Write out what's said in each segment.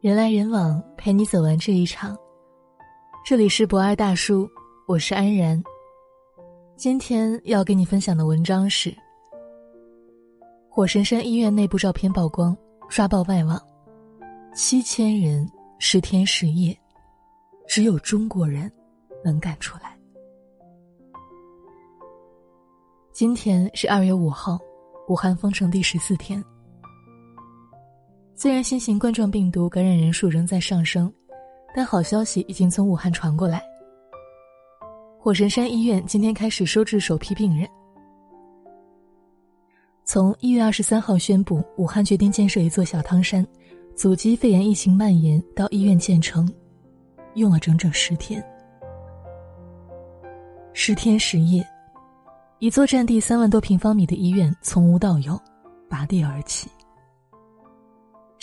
人来人往，陪你走完这一场。这里是博二大叔，我是安然。今天要给你分享的文章是：火神山医院内部照片曝光，刷爆外网，七千人十天十夜，只有中国人能干出来。今天是二月五号，武汉封城第十四天。虽然新型冠状病毒感染人数仍在上升，但好消息已经从武汉传过来。火神山医院今天开始收治首批病人。从一月二十三号宣布武汉决定建设一座小汤山，阻击肺炎疫情蔓延，到医院建成，用了整整十天。十天十夜。一座占地三万多平方米的医院从无到有，拔地而起。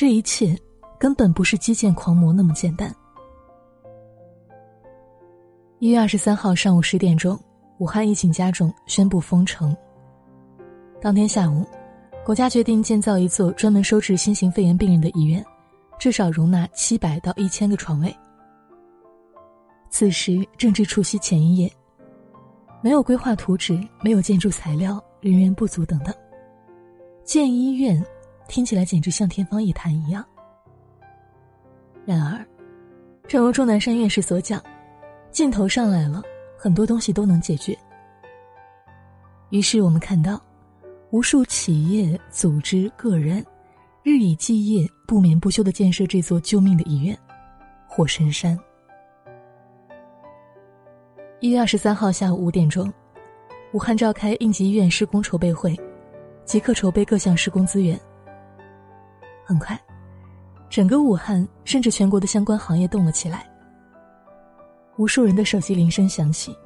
这一切根本不是基建狂魔那么简单。一月二十三号上午十点钟，武汉疫情加重，宣布封城。当天下午，国家决定建造一座专门收治新型肺炎病人的医院，至少容纳七百到一千个床位。此时正值除夕前一夜。没有规划图纸，没有建筑材料，人员不足等等。建医院，听起来简直像天方夜谭一样。然而，正如钟南山院士所讲，劲头上来了，很多东西都能解决。于是我们看到，无数企业、组织、个人，日以继夜、不眠不休的建设这座救命的医院——火神山。一月二十三号下午五点钟，武汉召开应急医院施工筹备会，即刻筹备各项施工资源。很快，整个武汉甚至全国的相关行业动了起来。无数人的手机铃声响起，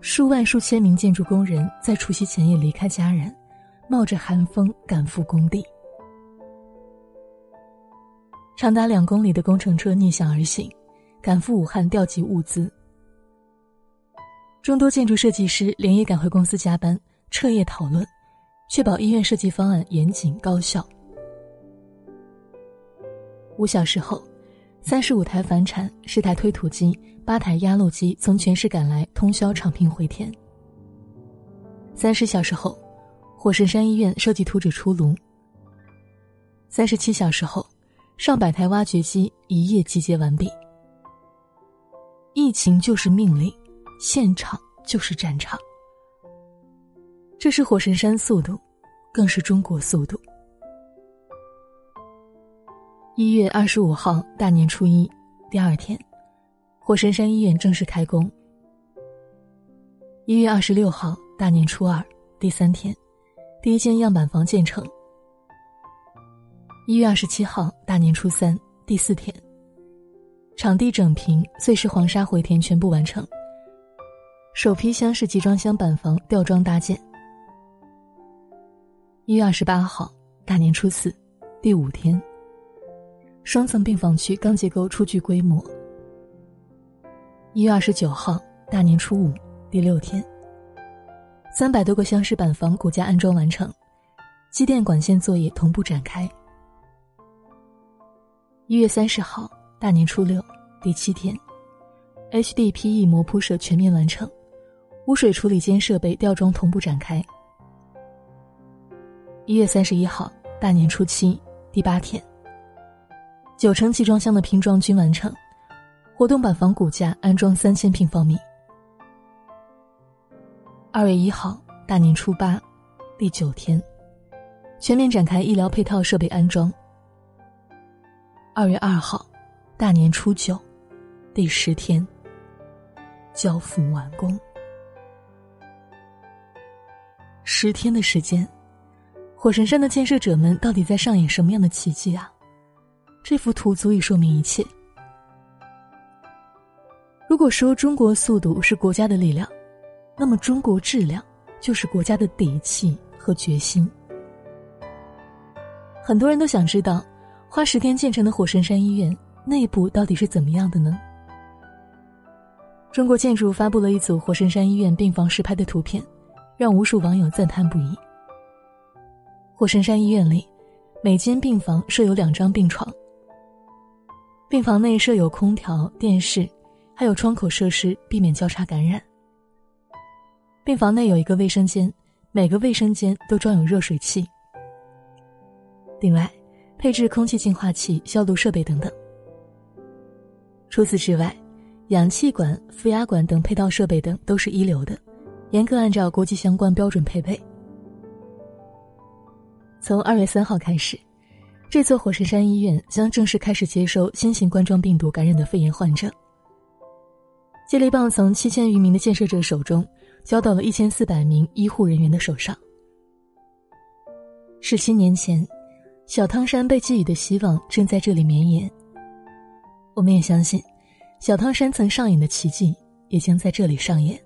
数万数千名建筑工人在除夕前夜离开家人，冒着寒风赶赴工地。长达两公里的工程车逆向而行，赶赴武汉调集物资。众多建筑设计师连夜赶回公司加班，彻夜讨论，确保医院设计方案严谨高效。五小时后，三十五台房产、十台推土机、八台压路机从全市赶来，通宵长平回填。三十小时后，火神山医院设计图纸出炉。三十七小时后，上百台挖掘机一夜集结完毕。疫情就是命令。现场就是战场，这是火神山速度，更是中国速度。一月二十五号大年初一，第二天，火神山医院正式开工。一月二十六号大年初二，第三天，第一间样板房建成。一月二十七号大年初三，第四天，场地整平，碎石黄沙回填全部完成。首批厢式集装箱板房吊装搭建。一月二十八号，大年初四，第五天。双层病房区钢结构初具规模。一月二十九号，大年初五，第六天。三百多个厢式板房骨架安装完成，机电管线作业同步展开。一月三十号，大年初六，第七天。HDPE 膜铺设全面完成。污水处理间设备吊装同步展开。一月三十一号，大年初七，第八天。九成集装箱的拼装均完成，活动板房骨架安装三千平方米。二月一号，大年初八，第九天，全面展开医疗配套设备安装。二月二号，大年初九，第十天，交付完工。十天的时间，火神山的建设者们到底在上演什么样的奇迹啊？这幅图足以说明一切。如果说中国速度是国家的力量，那么中国质量就是国家的底气和决心。很多人都想知道，花十天建成的火神山医院内部到底是怎么样的呢？中国建筑发布了一组火神山医院病房实拍的图片。让无数网友赞叹不已。火神山医院里，每间病房设有两张病床。病房内设有空调、电视，还有窗口设施，避免交叉感染。病房内有一个卫生间，每个卫生间都装有热水器。另外，配置空气净化器、消毒设备等等。除此之外，氧气管、负压管等配套设备等都是一流的，严格按照国际相关标准配备。从二月三号开始。这座火神山医院将正式开始接收新型冠状病毒感染的肺炎患者。接力棒从七千余名的建设者手中交到了一千四百名医护人员的手上。十七年前，小汤山被寄予的希望正在这里绵延。我们也相信，小汤山曾上演的奇迹也将在这里上演。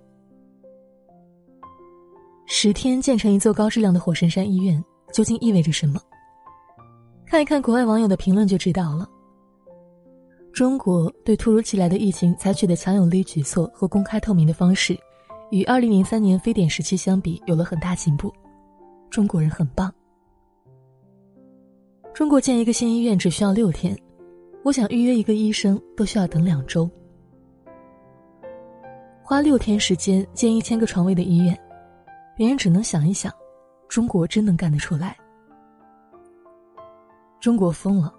十天建成一座高质量的火神山医院，究竟意味着什么？看一看国外网友的评论就知道了。中国对突如其来的疫情采取的强有力举措和公开透明的方式，与二零零三年非典时期相比有了很大进步。中国人很棒。中国建一个新医院只需要六天，我想预约一个医生都需要等两周。花六天时间建一千个床位的医院，别人只能想一想，中国真能干得出来。中国疯了，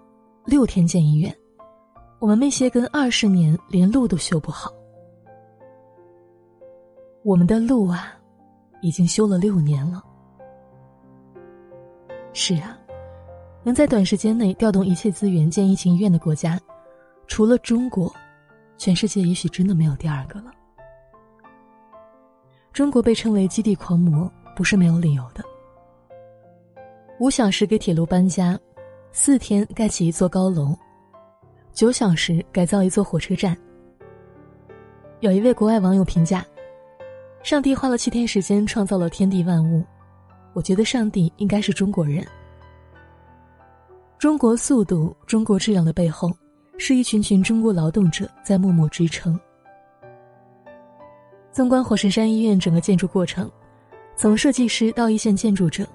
六天建医院，我们没歇根二十年连路都修不好。我们的路啊，已经修了六年了。是啊，能在短时间内调动一切资源建疫情医院的国家，除了中国，全世界也许真的没有第二个了。中国被称为基地狂魔，不是没有理由的。五小时给铁路搬家。四天盖起一座高楼，九小时改造一座火车站。有一位国外网友评价：“上帝花了七天时间创造了天地万物，我觉得上帝应该是中国人。中国速度、中国质量的背后，是一群群中国劳动者在默默支撑。”纵观火神山医院整个建筑过程，从设计师到一线建筑者。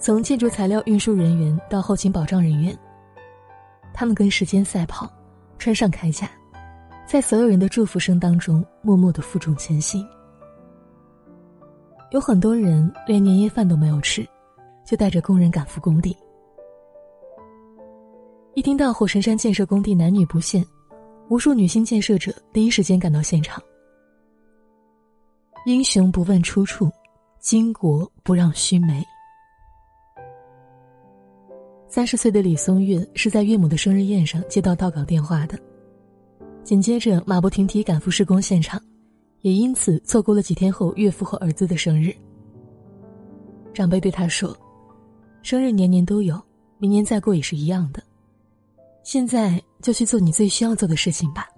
从建筑材料运输人员到后勤保障人员，他们跟时间赛跑，穿上铠甲，在所有人的祝福声当中默默的负重前行。有很多人连年夜饭都没有吃，就带着工人赶赴工地。一听到火神山建设工地男女不限，无数女性建设者第一时间赶到现场。英雄不问出处，巾帼不让须眉。三十岁的李松月是在岳母的生日宴上接到到稿电话的，紧接着马不停蹄赶赴施工现场，也因此错过了几天后岳父和儿子的生日。长辈对他说：“生日年年都有，明年再过也是一样的，现在就去做你最需要做的事情吧。”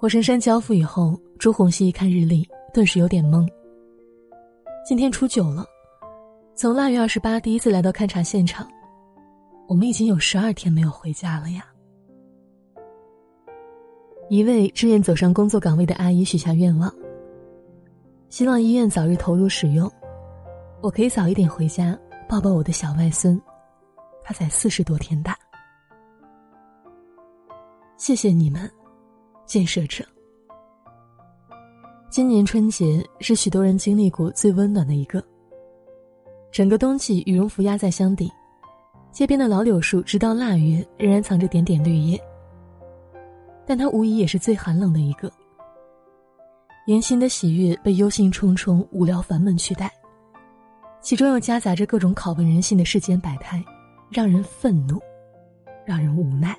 火神山交付以后，朱红熙一看日历，顿时有点懵。今天初九了。从腊月二十八第一次来到勘察现场，我们已经有十二天没有回家了呀。一位志愿走上工作岗位的阿姨许下愿望，希望医院早日投入使用，我可以早一点回家抱抱我的小外孙，他才四十多天大。谢谢你们，建设者。今年春节是许多人经历过最温暖的一个。整个冬季，羽绒服压在箱底，街边的老柳树直到腊月仍然藏着点点绿叶。但它无疑也是最寒冷的一个。迎新的喜悦被忧心忡忡、无聊烦闷取代，其中又夹杂着各种拷问人性的世间百态，让人愤怒，让人无奈。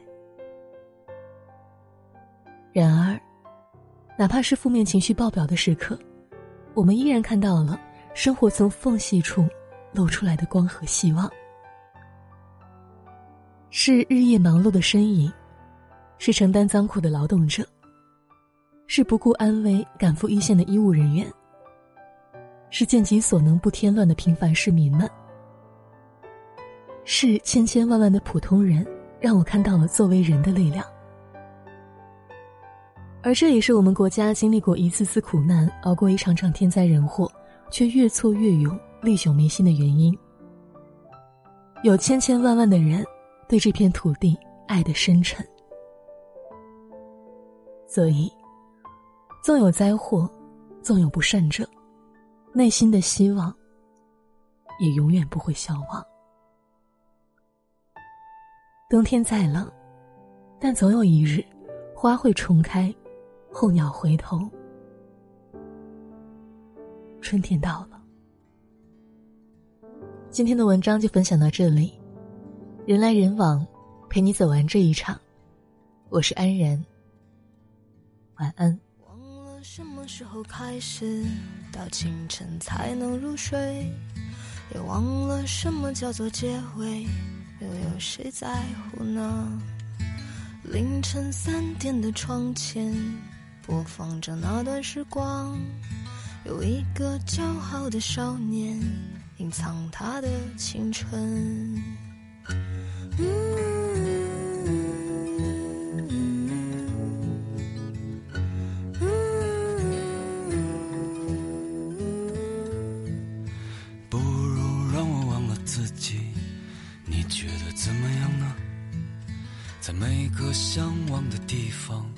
然而，哪怕是负面情绪爆表的时刻，我们依然看到了生活从缝隙处。露出来的光和希望，是日夜忙碌的身影，是承担脏苦的劳动者，是不顾安危赶赴一线的医务人员，是尽己所能不添乱的平凡市民们，是千千万万的普通人，让我看到了作为人的力量。而这也是我们国家经历过一次次苦难，熬过一场场天灾人祸，却越挫越勇。历久弥新的原因，有千千万万的人对这片土地爱得深沉，所以，纵有灾祸，纵有不善者，内心的希望也永远不会消亡。冬天再冷，但总有一日，花会重开，候鸟回头，春天到了。今天的文章就分享到这里，人来人往，陪你走完这一场。我是安然，晚安。忘了什么时候开始，到清晨才能入睡，也忘了什么叫做结尾，又有谁在乎呢？凌晨三点的窗前，播放着那段时光，有一个骄傲的少年。隐藏他的青春。不如让我忘了自己，你觉得怎么样呢？在每个向往的地方，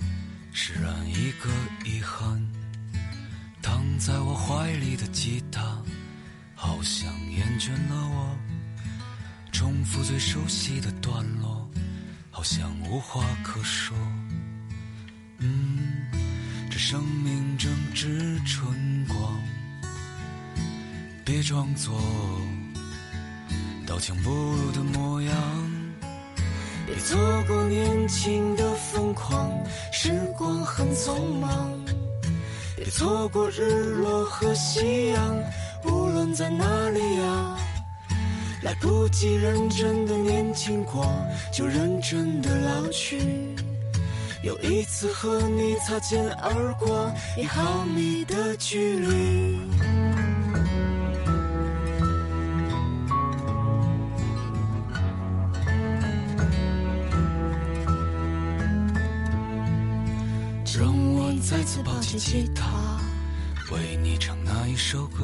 释然一个遗憾。躺在我怀里的吉他。好像厌倦了我，重复最熟悉的段落，好像无话可说。嗯，这生命正值春光，别装作刀枪不入的模样，别错过年轻的疯狂，时光很匆忙，别错过日落和夕阳。无论在哪里呀，来不及认真的年轻过，就认真的老去。又一次和你擦肩而过，一毫米的距离。让我再次抱起吉他，为你唱那一首歌。